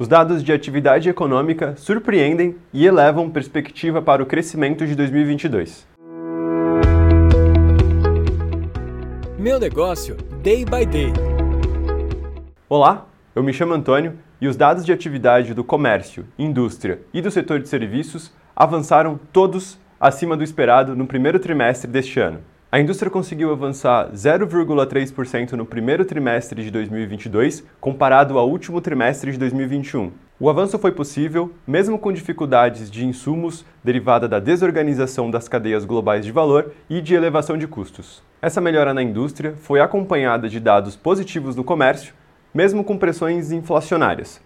Os dados de atividade econômica surpreendem e elevam perspectiva para o crescimento de 2022. Meu negócio, day by day. Olá, eu me chamo Antônio e os dados de atividade do comércio, indústria e do setor de serviços avançaram todos acima do esperado no primeiro trimestre deste ano. A indústria conseguiu avançar 0,3% no primeiro trimestre de 2022, comparado ao último trimestre de 2021. O avanço foi possível, mesmo com dificuldades de insumos derivada da desorganização das cadeias globais de valor e de elevação de custos. Essa melhora na indústria foi acompanhada de dados positivos no comércio, mesmo com pressões inflacionárias.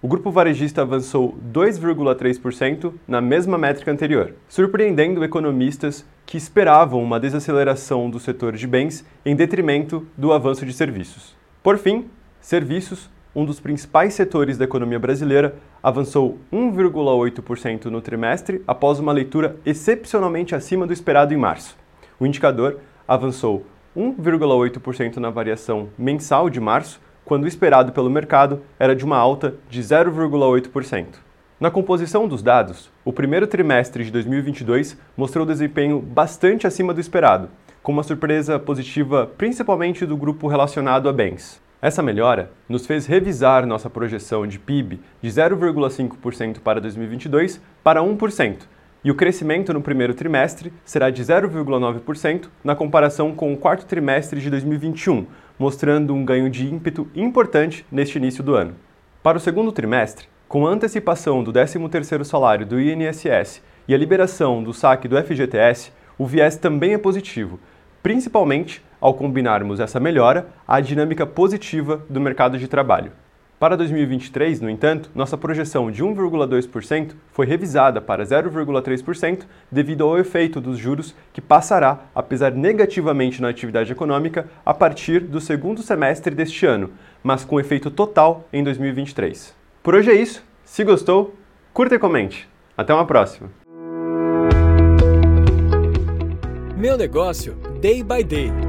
O grupo varejista avançou 2,3% na mesma métrica anterior, surpreendendo economistas que esperavam uma desaceleração do setor de bens em detrimento do avanço de serviços. Por fim, serviços, um dos principais setores da economia brasileira, avançou 1,8% no trimestre após uma leitura excepcionalmente acima do esperado em março. O indicador avançou 1,8% na variação mensal de março quando o esperado pelo mercado era de uma alta de 0,8%. Na composição dos dados, o primeiro trimestre de 2022 mostrou desempenho bastante acima do esperado, com uma surpresa positiva principalmente do grupo relacionado a bens. Essa melhora nos fez revisar nossa projeção de PIB de 0,5% para 2022 para 1%, e o crescimento no primeiro trimestre será de 0,9% na comparação com o quarto trimestre de 2021, mostrando um ganho de ímpeto importante neste início do ano. Para o segundo trimestre, com a antecipação do 13º salário do INSS e a liberação do saque do FGTS, o viés também é positivo, principalmente ao combinarmos essa melhora à dinâmica positiva do mercado de trabalho. Para 2023, no entanto, nossa projeção de 1,2% foi revisada para 0,3% devido ao efeito dos juros que passará a pesar negativamente na atividade econômica a partir do segundo semestre deste ano, mas com efeito total em 2023. Por hoje é isso. Se gostou, curta e comente. Até uma próxima. Meu negócio, day by day